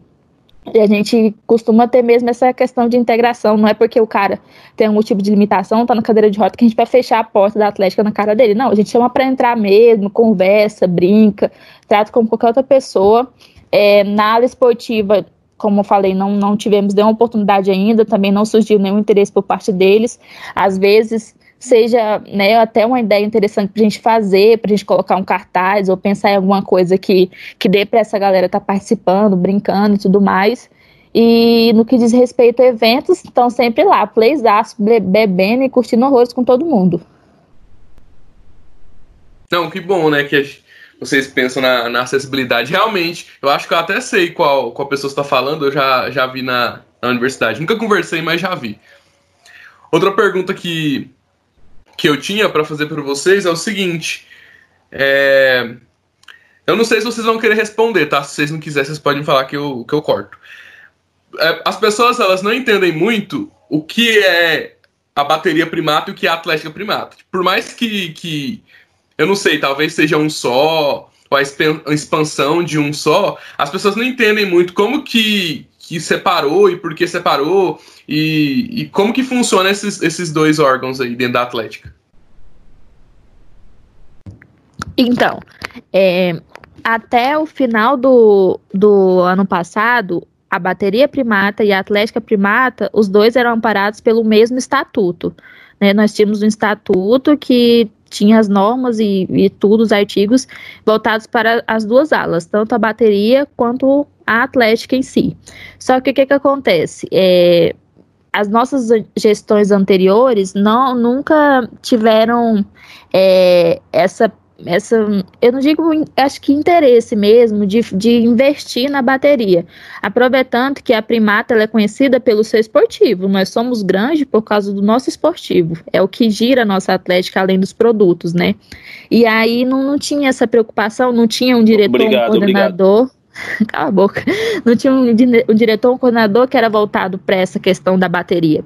e a gente costuma ter mesmo essa questão de integração. Não é porque o cara tem algum tipo de limitação, tá na cadeira de roda, que a gente vai fechar a porta da Atlética na cara dele. Não, a gente chama para entrar mesmo, conversa, brinca, trata como qualquer outra pessoa. É, na área esportiva, como eu falei, não, não tivemos nenhuma oportunidade ainda, também não surgiu nenhum interesse por parte deles. Às vezes seja né, até uma ideia interessante para a gente fazer, para a gente colocar um cartaz ou pensar em alguma coisa que, que dê para essa galera estar tá participando, brincando e tudo mais. E no que diz respeito a eventos, estão sempre lá, playsaço, bebendo e curtindo horrores com todo mundo. Não, que bom, né, que vocês pensam na, na acessibilidade. Realmente, eu acho que eu até sei qual, qual pessoa está falando, eu já, já vi na, na universidade. Nunca conversei, mas já vi. Outra pergunta que, que eu tinha para fazer para vocês é o seguinte. É... Eu não sei se vocês vão querer responder, tá? Se vocês não quiserem, vocês podem falar que eu, que eu corto. É, as pessoas elas não entendem muito o que é a bateria primata e o que é a atlética primata. Por mais que, que eu não sei, talvez seja um só, ou a expansão de um só, as pessoas não entendem muito como que, que separou e por que separou e, e como que funciona esses, esses dois órgãos aí dentro da Atlética. Então, é, até o final do, do ano passado, a bateria primata e a atlética primata, os dois eram amparados pelo mesmo estatuto. Né? Nós tínhamos um estatuto que tinha as normas e, e tudo, os artigos voltados para as duas alas, tanto a bateria quanto a Atlética em si. Só que o que, que acontece? É, as nossas gestões anteriores não nunca tiveram é, essa essa, eu não digo, acho que interesse mesmo de, de investir na bateria. Aproveitando que a Primata é conhecida pelo seu esportivo, nós somos grandes por causa do nosso esportivo, é o que gira a nossa atlética além dos produtos, né? E aí não, não tinha essa preocupação, não tinha um diretor, obrigado, um coordenador. Obrigado. *laughs* Cala a boca. Não tinha um, um diretor, um coordenador que era voltado para essa questão da bateria.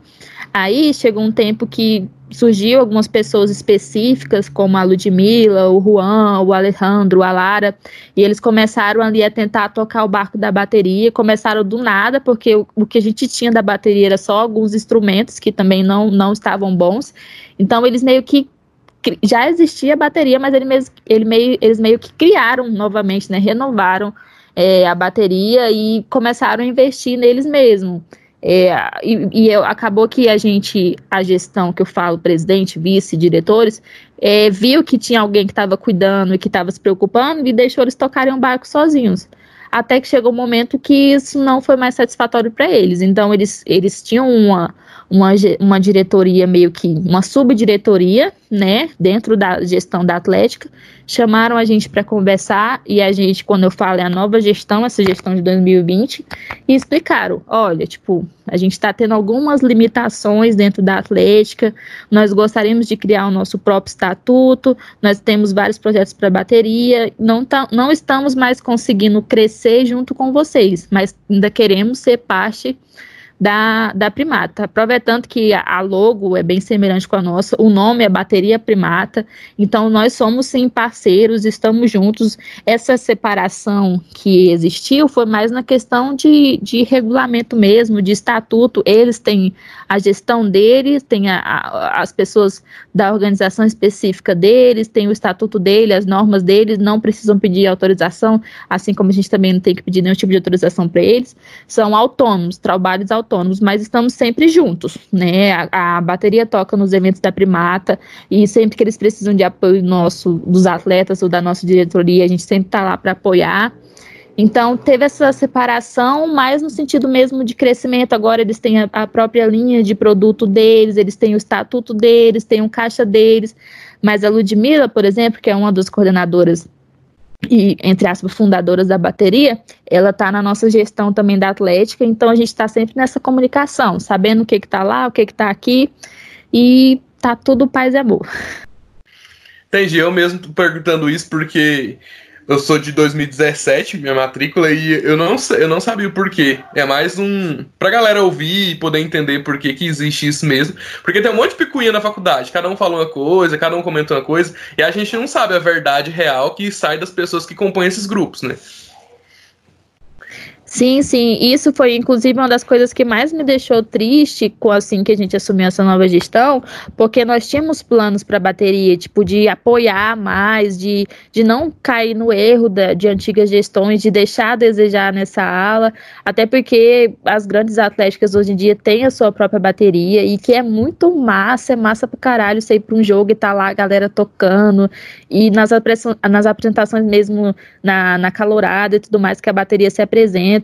Aí chegou um tempo que surgiu algumas pessoas específicas, como a Ludmilla, o Juan, o Alejandro, a Lara, e eles começaram ali a tentar tocar o barco da bateria, começaram do nada, porque o, o que a gente tinha da bateria era só alguns instrumentos que também não, não estavam bons, então eles meio que já existia a bateria, mas ele mesmo, ele meio, eles meio que criaram novamente, né, renovaram é, a bateria e começaram a investir neles mesmos. É, e, e acabou que a gente, a gestão que eu falo, presidente, vice, diretores, é, viu que tinha alguém que estava cuidando e que estava se preocupando e deixou eles tocarem o um barco sozinhos. Até que chegou um momento que isso não foi mais satisfatório para eles. Então, eles, eles tinham uma, uma, uma diretoria meio que uma subdiretoria, né, dentro da gestão da Atlética, chamaram a gente para conversar e a gente, quando eu falo é a nova gestão, essa gestão de 2020, e explicaram, olha, tipo, a gente está tendo algumas limitações dentro da Atlética, nós gostaríamos de criar o nosso próprio estatuto, nós temos vários projetos para bateria, não, tá, não estamos mais conseguindo crescer junto com vocês, mas ainda queremos ser parte da, da Primata. Aproveitando que a logo é bem semelhante com a nossa, o nome é Bateria Primata, então nós somos sim parceiros, estamos juntos. Essa separação que existiu foi mais na questão de, de regulamento mesmo, de estatuto. Eles têm a gestão deles, tem a, a, as pessoas da organização específica deles, tem o estatuto dele, as normas deles, não precisam pedir autorização, assim como a gente também não tem que pedir nenhum tipo de autorização para eles. São autônomos, trabalhos autônomos autônomos, mas estamos sempre juntos, né? A, a, bateria toca nos eventos da Primata e sempre que eles precisam de apoio nosso, dos atletas ou da nossa diretoria, a gente sempre está lá para apoiar. Então, teve essa separação, mas no sentido mesmo de crescimento. Agora, eles têm a, a própria linha de produto deles, eles têm o estatuto deles, têm o caixa deles. Mas a Ludmilla, por exemplo, que é uma das coordenadoras e, entre aspas, fundadoras da bateria, ela está na nossa gestão também da Atlética, então a gente está sempre nessa comunicação, sabendo o que está lá, o que está aqui, e tá tudo paz e amor. Entendi, eu mesmo tô perguntando isso porque eu sou de 2017, minha matrícula, e eu não, eu não sabia o porquê. É mais um. pra galera ouvir e poder entender por que, que existe isso mesmo. Porque tem um monte de picuinha na faculdade. Cada um fala uma coisa, cada um comenta uma coisa, e a gente não sabe a verdade real que sai das pessoas que compõem esses grupos, né? Sim, sim. Isso foi, inclusive, uma das coisas que mais me deixou triste com assim que a gente assumiu essa nova gestão, porque nós tínhamos planos para a bateria, tipo, de apoiar mais, de, de não cair no erro da, de antigas gestões, de deixar a desejar nessa ala, até porque as grandes atléticas hoje em dia têm a sua própria bateria e que é muito massa, é massa pro caralho você ir para um jogo e tá lá a galera tocando, e nas, nas apresentações mesmo na, na calorada e tudo mais que a bateria se apresenta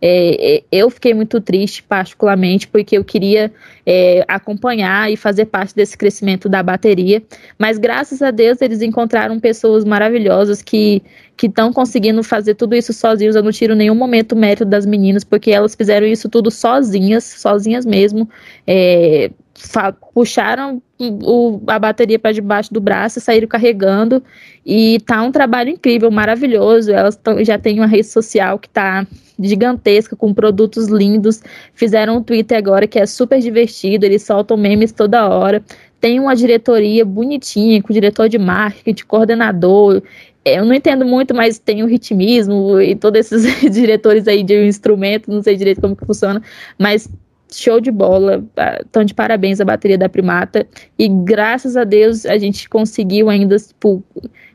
é, é, eu fiquei muito triste, particularmente, porque eu queria é, acompanhar e fazer parte desse crescimento da bateria. Mas graças a Deus eles encontraram pessoas maravilhosas que estão conseguindo fazer tudo isso sozinhos. Eu não tiro nenhum momento mérito das meninas, porque elas fizeram isso tudo sozinhas, sozinhas mesmo. É, puxaram o, a bateria para debaixo do braço, saíram carregando e tá um trabalho incrível, maravilhoso. Elas tão, já têm uma rede social que tá gigantesca com produtos lindos. Fizeram um Twitter agora que é super divertido, eles soltam memes toda hora. Tem uma diretoria bonitinha, com diretor de marketing, coordenador. Eu não entendo muito, mas tem o ritmismo e todos esses *laughs* diretores aí de um instrumento, não sei direito como que funciona, mas show de bola, estão de parabéns a bateria da Primata e graças a Deus a gente conseguiu ainda tipo,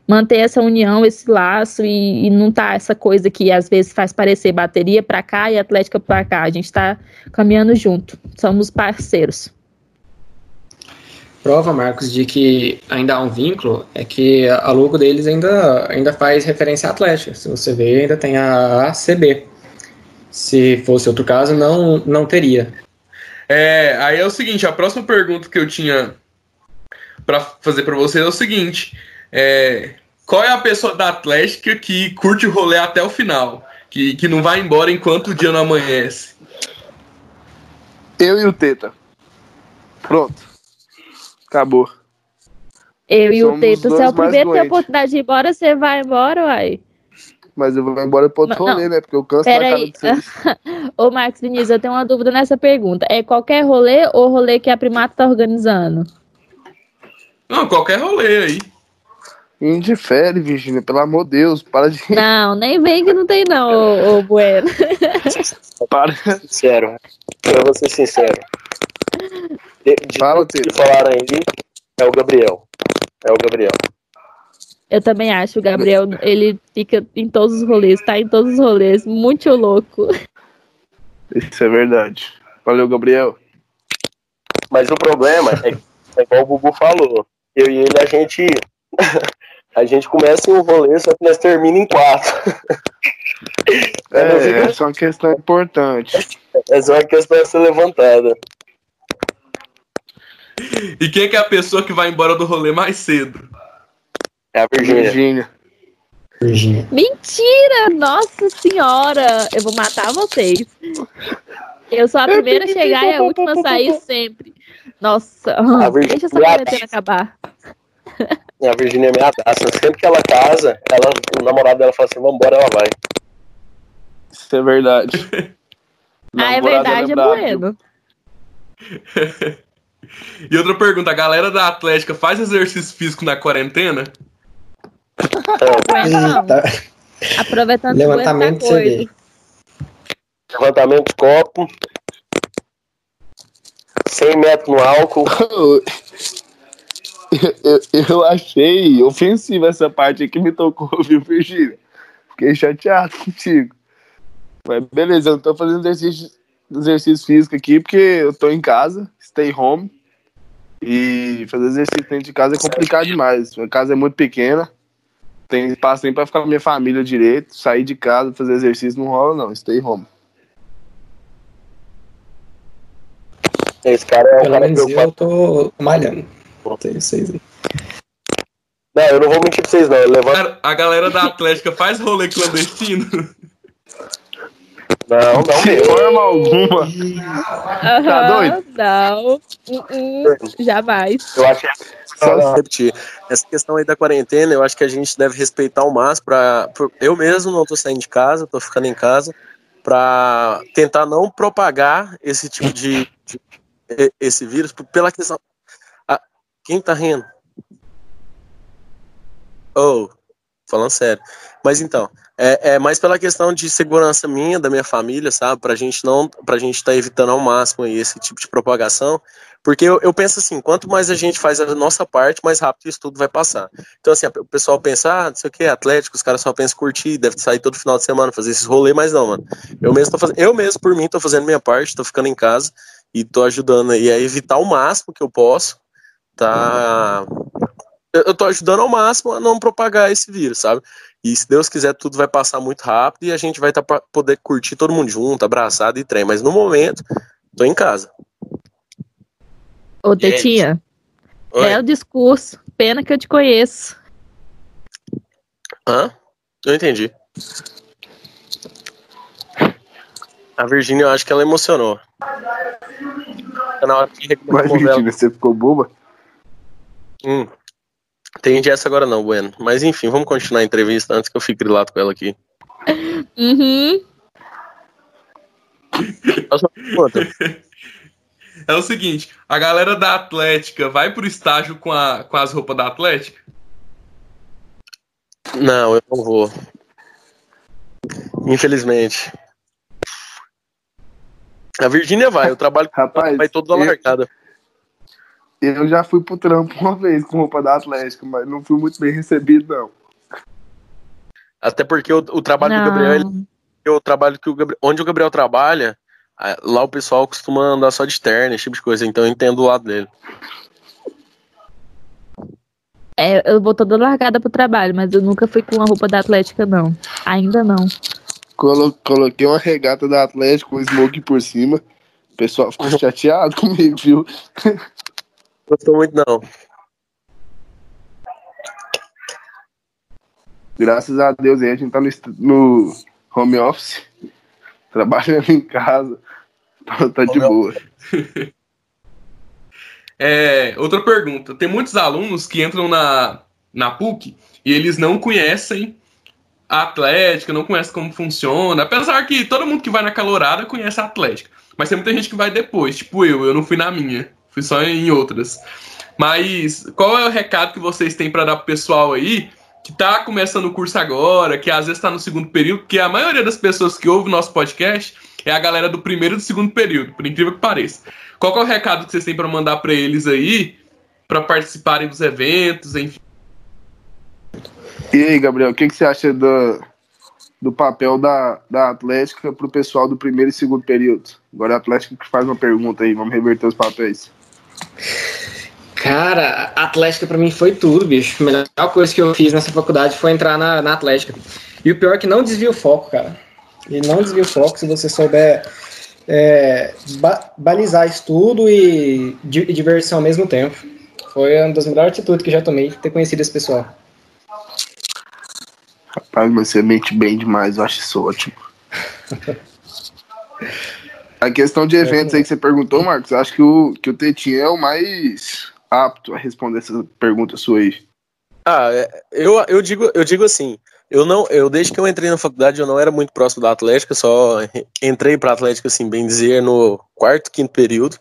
manter essa união, esse laço e, e, não tá essa coisa que às vezes faz parecer bateria para cá e Atlética para cá, a gente está caminhando junto, somos parceiros. Prova, Marcos, de que ainda há um vínculo é que a logo deles ainda, ainda faz referência à Atlética. Se você ver, ainda tem a ACB. Se fosse outro caso, não, não teria. É, aí é o seguinte, a próxima pergunta que eu tinha para fazer para você é o seguinte, é, qual é a pessoa da Atlética que curte o rolê até o final? Que, que não vai embora enquanto o dia não amanhece? Eu e o Teta. Pronto. Acabou. Eu e o Teta, se é o primeiro que tem a oportunidade de ir embora, você vai embora, uai. Mas eu vou embora pro outro rolê, né? Porque eu canso Pera da cara de *laughs* Ô, Marcos Vinícius, eu tenho uma dúvida nessa pergunta. É qualquer rolê ou rolê que a Primata tá organizando? Não, qualquer rolê aí. Indifere, Virginia, pelo amor de Deus, para de. Não, nem vem que não tem, não, ô, ô Bueno. *laughs* para. Sincero, eu vou ser sincero. De, de Fala, que falaram aí, é o Gabriel. É o Gabriel. Eu também acho, o Gabriel, ele fica em todos os rolês, tá em todos os rolês, muito louco. Isso é verdade. Valeu, Gabriel. Mas o problema é, é igual o Gugu falou. Eu e ele, a gente. *laughs* a gente começa em um rolê, só que nós termina em quatro. é, essa é uma questão importante. Essa é uma questão a ser levantada. E quem é, que é a pessoa que vai embora do rolê mais cedo? É a Virgínia. Virgínia. Mentira! Nossa senhora! Eu vou matar vocês. Eu sou a primeira a chegar e a última a sair sempre. Nossa, a *laughs* deixa essa quarentena acabar. A Virgínia é minha taça. Sempre que ela casa, ela, o namorado dela fala assim: vambora, ela vai. Isso é verdade. *laughs* ah, é verdade, é bueno. *laughs* e outra pergunta: a galera da Atlética faz exercício físico na quarentena? Aproveitando Levantamento de Levantamento de copo. 100 metros no álcool. *laughs* Eu, eu, achei ofensiva essa parte aqui me tocou, *laughs* viu, Virgínia? Fiquei chateado contigo. Mas beleza, eu não tô fazendo exercício, exercício físico aqui porque eu tô em casa, stay home. E fazer exercício dentro de casa é complicado demais. Minha casa é muito pequena tem espaço nem pra ficar com minha família direito. Sair de casa, fazer exercício não rola, não. Stay home. Esse cara é um Pelo menos eu tô malhando. Tem vocês aí. Não, eu não vou mentir pra vocês, não. Eu levanto... A galera da Atlética faz rolê clandestino? Não, não De forma alguma. Uhum, tá doido? Não. Uh -uh, jamais. Eu acho que só repetir. Essa questão aí da quarentena, eu acho que a gente deve respeitar ao máximo. Pra, pra eu mesmo não tô saindo de casa, tô ficando em casa, para tentar não propagar esse tipo de, de, esse vírus pela questão. Ah, quem tá rindo? Oh, falando sério. Mas então, é, é mais pela questão de segurança minha, da minha família, sabe? Pra gente não, pra gente tá evitando ao máximo esse tipo de propagação, porque eu, eu, penso assim, quanto mais a gente faz a nossa parte, mais rápido isso tudo vai passar. Então, assim, o pessoal pensa, ah, não sei o que, Atlético, os caras só pensam curtir, deve sair todo final de semana, fazer esses rolês, mas não, mano. Eu mesmo tô fazendo, eu mesmo, por mim, tô fazendo minha parte, tô ficando em casa e tô ajudando aí a evitar o máximo que eu posso, tá? Eu tô ajudando ao máximo a não propagar esse vírus, sabe? E se Deus quiser, tudo vai passar muito rápido e a gente vai tá pra poder curtir todo mundo junto, abraçado e trem. Mas no momento, tô em casa. Ô, Tetinha, é o discurso. Pena que eu te conheço. Hã? Eu entendi. A Virgínia, eu acho que ela emocionou. Na hora que Mas, Virgínia, você ficou boba? Hum. Entendi essa agora não, Bueno. Mas enfim, vamos continuar a entrevista antes que eu fique grilado com ela aqui. Uhum. *laughs* É o seguinte, a galera da Atlética vai pro estágio com, a, com as roupas da Atlética? Não, eu não vou. Infelizmente. A Virgínia vai, eu trabalho com Rapaz, vai toda largada. Eu já fui pro trampo uma vez com roupa da Atlética, mas não fui muito bem recebido, não. Até porque o, o trabalho não. do Gabriel, ele, o trabalho que o Gabriel, onde o Gabriel trabalha, Lá o pessoal costuma andar só de terno, esse tipo de coisa, então eu entendo o lado dele. É, eu vou toda largada pro trabalho, mas eu nunca fui com a roupa da Atlética, não. Ainda não. Colo coloquei uma regata da Atlética com smoke por cima. O pessoal ficou *laughs* chateado comigo, viu? Gostou muito, não. Graças a Deus aí a gente tá no, no home office, *laughs* trabalhando em casa, tá, tá de boa. *laughs* É, outra pergunta. Tem muitos alunos que entram na, na PUC e eles não conhecem a Atlética, não conhecem como funciona. Apesar que todo mundo que vai na calorada conhece a Atlética. Mas tem muita gente que vai depois, tipo eu, eu não fui na minha, fui só em outras. Mas qual é o recado que vocês têm para dar pro pessoal aí que tá começando o curso agora, que às vezes tá no segundo período, porque a maioria das pessoas que ouvem nosso podcast é a galera do primeiro e do segundo período, por incrível que pareça. Qual é o recado que vocês têm para mandar para eles aí, para participarem dos eventos, enfim? E aí, Gabriel, o que, que você acha do, do papel da, da Atlética para o pessoal do primeiro e segundo período? Agora a Atlética que faz uma pergunta aí, vamos reverter os papéis. Cara, a Atlética para mim foi tudo, bicho. A melhor coisa que eu fiz nessa faculdade foi entrar na, na Atlética. E o pior é que não desvia o foco, cara. E não desvia o foco se você souber é, ba balizar estudo e, e diversão ao mesmo tempo. Foi uma das melhores atitudes que já tomei, ter conhecido esse pessoal. Rapaz, mas você mente bem demais, eu acho isso ótimo. *laughs* A questão de eventos aí que você perguntou, Marcos, acho que o, que o Tetinho é o mais apto a responder essa pergunta sua aí. Ah, é, eu, eu, digo, eu digo assim, eu não, eu desde que eu entrei na faculdade eu não era muito próximo da Atlética, só entrei para Atlética assim, bem dizer, no quarto, quinto período.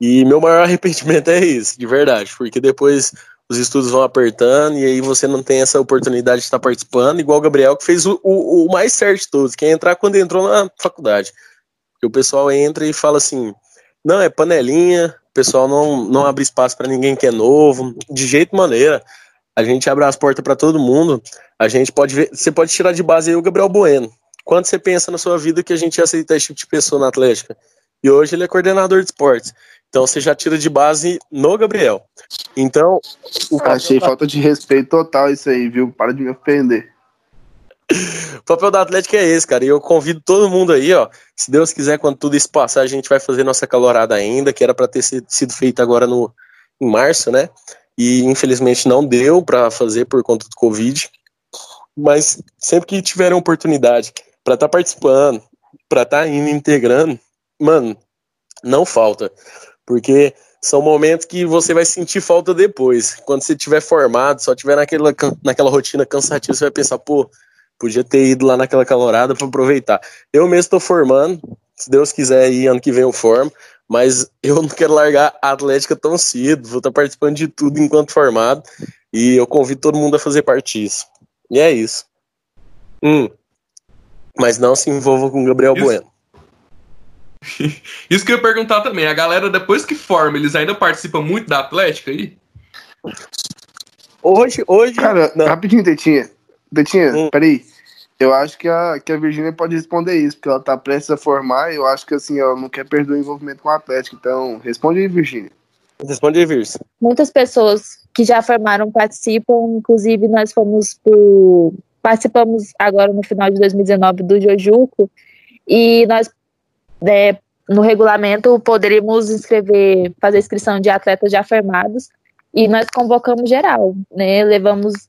E meu maior *laughs* arrependimento é isso, de verdade, porque depois os estudos vão apertando e aí você não tem essa oportunidade de estar participando, igual o Gabriel que fez o, o, o mais certo de todos, que é entrar quando entrou na faculdade. Que o pessoal entra e fala assim: "Não, é panelinha, o pessoal não não abre espaço para ninguém que é novo, de jeito maneira. A gente abre as portas para todo mundo. A gente pode ver, você pode tirar de base aí o Gabriel Bueno. Quando você pensa na sua vida que a gente ia aceitar esse tipo de pessoa na Atlética? E hoje ele é coordenador de esportes. Então você já tira de base no Gabriel. Então. Achei falta de respeito total isso aí, viu? Para de me ofender. O papel da Atlética é esse, cara. E eu convido todo mundo aí, ó. Se Deus quiser, quando tudo isso passar, a gente vai fazer nossa calorada ainda, que era para ter sido feita agora no, em março, né? e infelizmente não deu para fazer por conta do Covid. Mas sempre que tiverem oportunidade para estar tá participando, para estar tá indo integrando, mano, não falta. Porque são momentos que você vai sentir falta depois. Quando você estiver formado, só estiver naquela, naquela rotina cansativa, você vai pensar, pô, podia ter ido lá naquela calorada para aproveitar. Eu mesmo estou formando, se Deus quiser ir ano que vem eu formo, mas eu não quero largar a Atlética tão cedo, vou estar participando de tudo enquanto formado, e eu convido todo mundo a fazer parte disso. E é isso. Hum. Mas não se envolva com o Gabriel isso. Bueno. *laughs* Isso que eu ia perguntar também, a galera depois que forma, eles ainda participam muito da Atlética aí? Hoje, hoje. Cara, não. rapidinho, Tetinha. Tetinha, hum. peraí. Eu acho que a, que a Virgínia pode responder isso, porque ela tá prestes a formar e eu acho que assim, ela não quer perder o envolvimento com o Atlético. Então, responde aí, Virgínia. Responde aí, Virgínia. Muitas pessoas que já formaram participam, inclusive nós fomos pro. Participamos agora no final de 2019 do Jojuco e nós, né, no regulamento, poderíamos inscrever, fazer inscrição de atletas já formados e nós convocamos geral, né? Levamos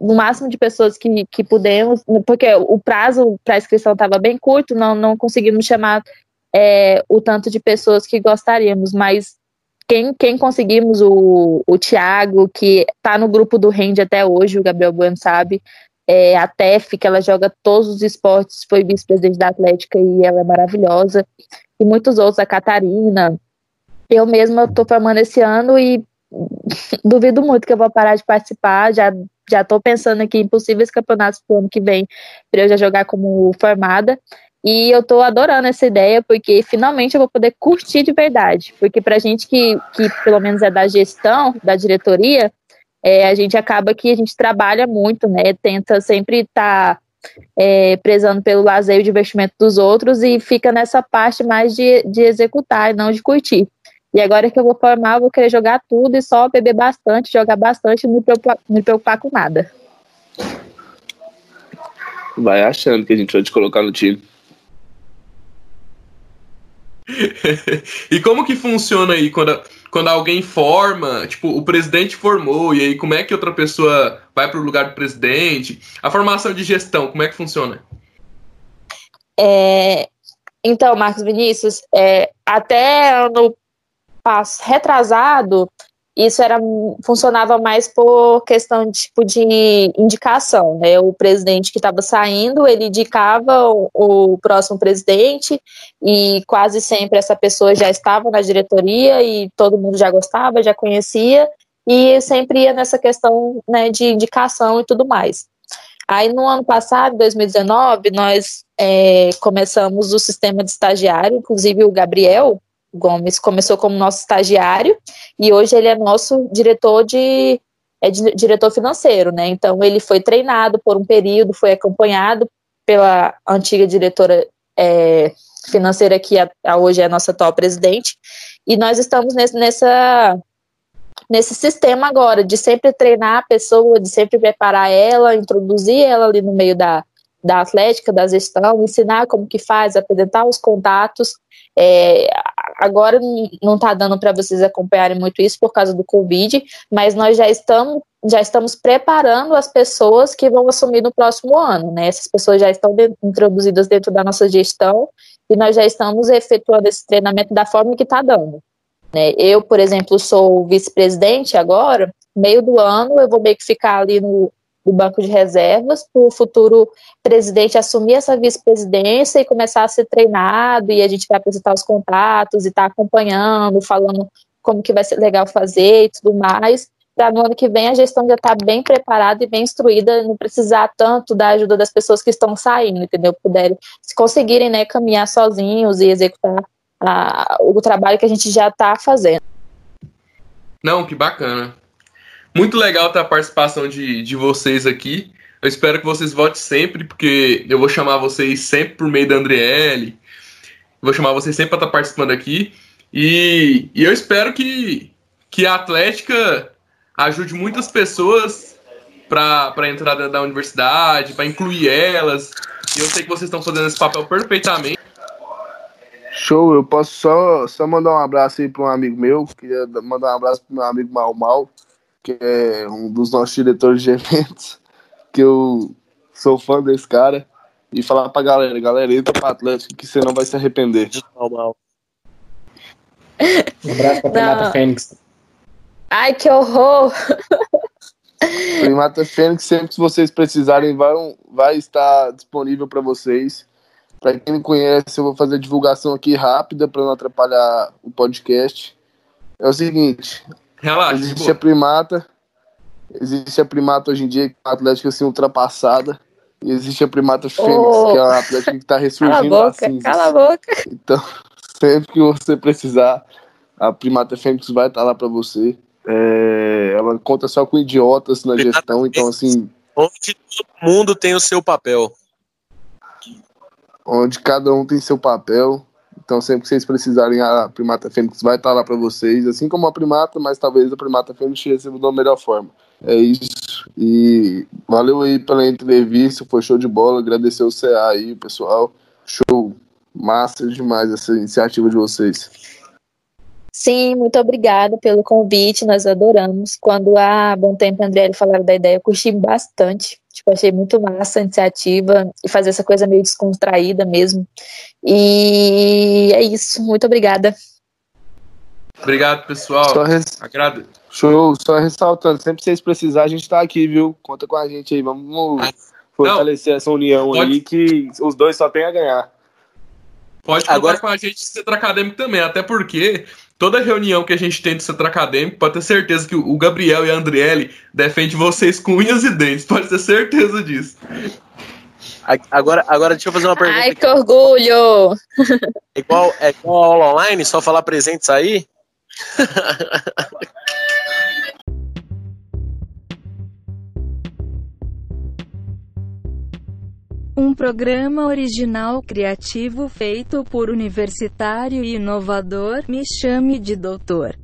no máximo de pessoas que, que pudemos, porque o prazo para inscrição estava bem curto, não, não conseguimos chamar é, o tanto de pessoas que gostaríamos, mas quem, quem conseguimos, o, o Thiago, que está no grupo do Rende até hoje, o Gabriel Bueno sabe, é, a Tef, que ela joga todos os esportes, foi vice-presidente da Atlética e ela é maravilhosa, e muitos outros, a Catarina. Eu mesma estou formando esse ano e *laughs* duvido muito que eu vou parar de participar, já já estou pensando aqui em possíveis campeonatos pro ano que vem, para eu já jogar como formada. E eu estou adorando essa ideia, porque finalmente eu vou poder curtir de verdade. Porque para gente que, que pelo menos é da gestão, da diretoria, é, a gente acaba que a gente trabalha muito, né? Tenta sempre estar tá, é, prezando pelo lazer e o divertimento dos outros e fica nessa parte mais de, de executar e não de curtir. E agora que eu vou formar, eu vou querer jogar tudo e só beber bastante, jogar bastante e não me preocupar, me preocupar com nada. Vai achando que a gente vai te colocar no time. *laughs* e como que funciona aí quando, quando alguém forma, tipo, o presidente formou, e aí como é que outra pessoa vai para o lugar do presidente? A formação de gestão, como é que funciona? É, então, Marcos Vinícius, é, até ano retrasado, isso era funcionava mais por questão de, tipo de indicação, né? O presidente que estava saindo, ele indicava o, o, próximo presidente e quase sempre essa pessoa já estava na diretoria e todo mundo já gostava, já conhecia e sempre ia nessa questão né, de indicação e tudo mais. Aí no ano passado, 2019, nós é, começamos o sistema de estagiário, inclusive o Gabriel, Gomes começou como nosso estagiário e hoje ele é nosso diretor de é diretor financeiro, né? Então ele foi treinado por um período, foi acompanhado pela antiga diretora é, financeira que a, a hoje é a nossa atual presidente e nós estamos nesse, nessa nesse sistema agora de sempre treinar a pessoa, de sempre preparar ela, introduzir ela ali no meio da, da atlética, da gestão, ensinar como que faz, apresentar os contatos. É, agora não está dando para vocês acompanharem muito isso por causa do Covid, mas nós já estamos já estamos preparando as pessoas que vão assumir no próximo ano, né? Essas pessoas já estão de, introduzidas dentro da nossa gestão e nós já estamos efetuando esse treinamento da forma que está dando. Né? Eu, por exemplo, sou vice-presidente agora, meio do ano eu vou meio que ficar ali no, do banco de reservas para o futuro presidente assumir essa vice-presidência e começar a ser treinado e a gente vai apresentar os contatos e estar tá acompanhando, falando como que vai ser legal fazer e tudo mais, para no ano que vem a gestão já estar tá bem preparada e bem instruída, não precisar tanto da ajuda das pessoas que estão saindo, entendeu? Puderem, se conseguirem, né, caminhar sozinhos e executar o trabalho que a gente já está fazendo. Não, que bacana. Muito legal ter a participação de, de vocês aqui. Eu espero que vocês votem sempre, porque eu vou chamar vocês sempre por meio da Andriele. Vou chamar vocês sempre para estar tá participando aqui. E, e eu espero que, que a Atlética ajude muitas pessoas para entrar dentro da universidade, para incluir elas. E eu sei que vocês estão fazendo esse papel perfeitamente. Show, eu posso só, só mandar um abraço aí para um amigo meu. Queria mandar um abraço para meu amigo Mal Mal que é um dos nossos diretores de *laughs* eventos, que eu sou fã desse cara, e falar pra galera, galera, entra pro Atlético que você não vai se arrepender. Um abraço pra Primata Fênix. Ai, que horror! *laughs* Primata Fênix, sempre que vocês precisarem, vai, vai estar disponível para vocês. Para quem não conhece, eu vou fazer a divulgação aqui rápida para não atrapalhar o podcast. É o seguinte, Relaxa. Existe a primata. Existe a primata hoje em dia, que é uma atlética assim ultrapassada. E existe a primata fênix, oh. que é uma atlética que está ressurgindo cala a boca, Cala a boca. Então, *laughs* sempre que você precisar, a primata fênix vai estar lá para você. É, ela conta só com idiotas na gestão, então assim. Onde todo mundo tem o seu papel. Onde cada um tem seu papel. Então, sempre que vocês precisarem, a Primata Fênix vai estar lá para vocês, assim como a Primata, mas talvez a Primata Fênix receba da melhor forma. É isso. E valeu aí pela entrevista, foi show de bola. Agradecer o CA aí, pessoal. Show. Massa demais essa iniciativa de vocês. Sim, muito obrigada pelo convite, nós adoramos. Quando a Bom Tempo André falaram da ideia, eu curti bastante. Tipo, achei muito massa a iniciativa e fazer essa coisa meio descontraída mesmo. E é isso. Muito obrigada. Obrigado, pessoal. Só res... Agrado. Show, só ressaltando, sempre que vocês precisarem, a gente tá aqui, viu? Conta com a gente aí, vamos ah, fortalecer Não, essa união pode... aí que os dois só tem a ganhar. Pode contar Agora... com a gente do Centro Acadêmico também, até porque toda reunião que a gente tem do Centro Acadêmico, pode ter certeza que o Gabriel e a Andriele defendem vocês com unhas e dentes, pode ter certeza disso. Agora, agora deixa eu fazer uma pergunta. Ai, que orgulho! É igual, é igual aula online, só falar presentes *laughs* aí? Um programa original criativo feito por universitário e inovador, me chame de doutor.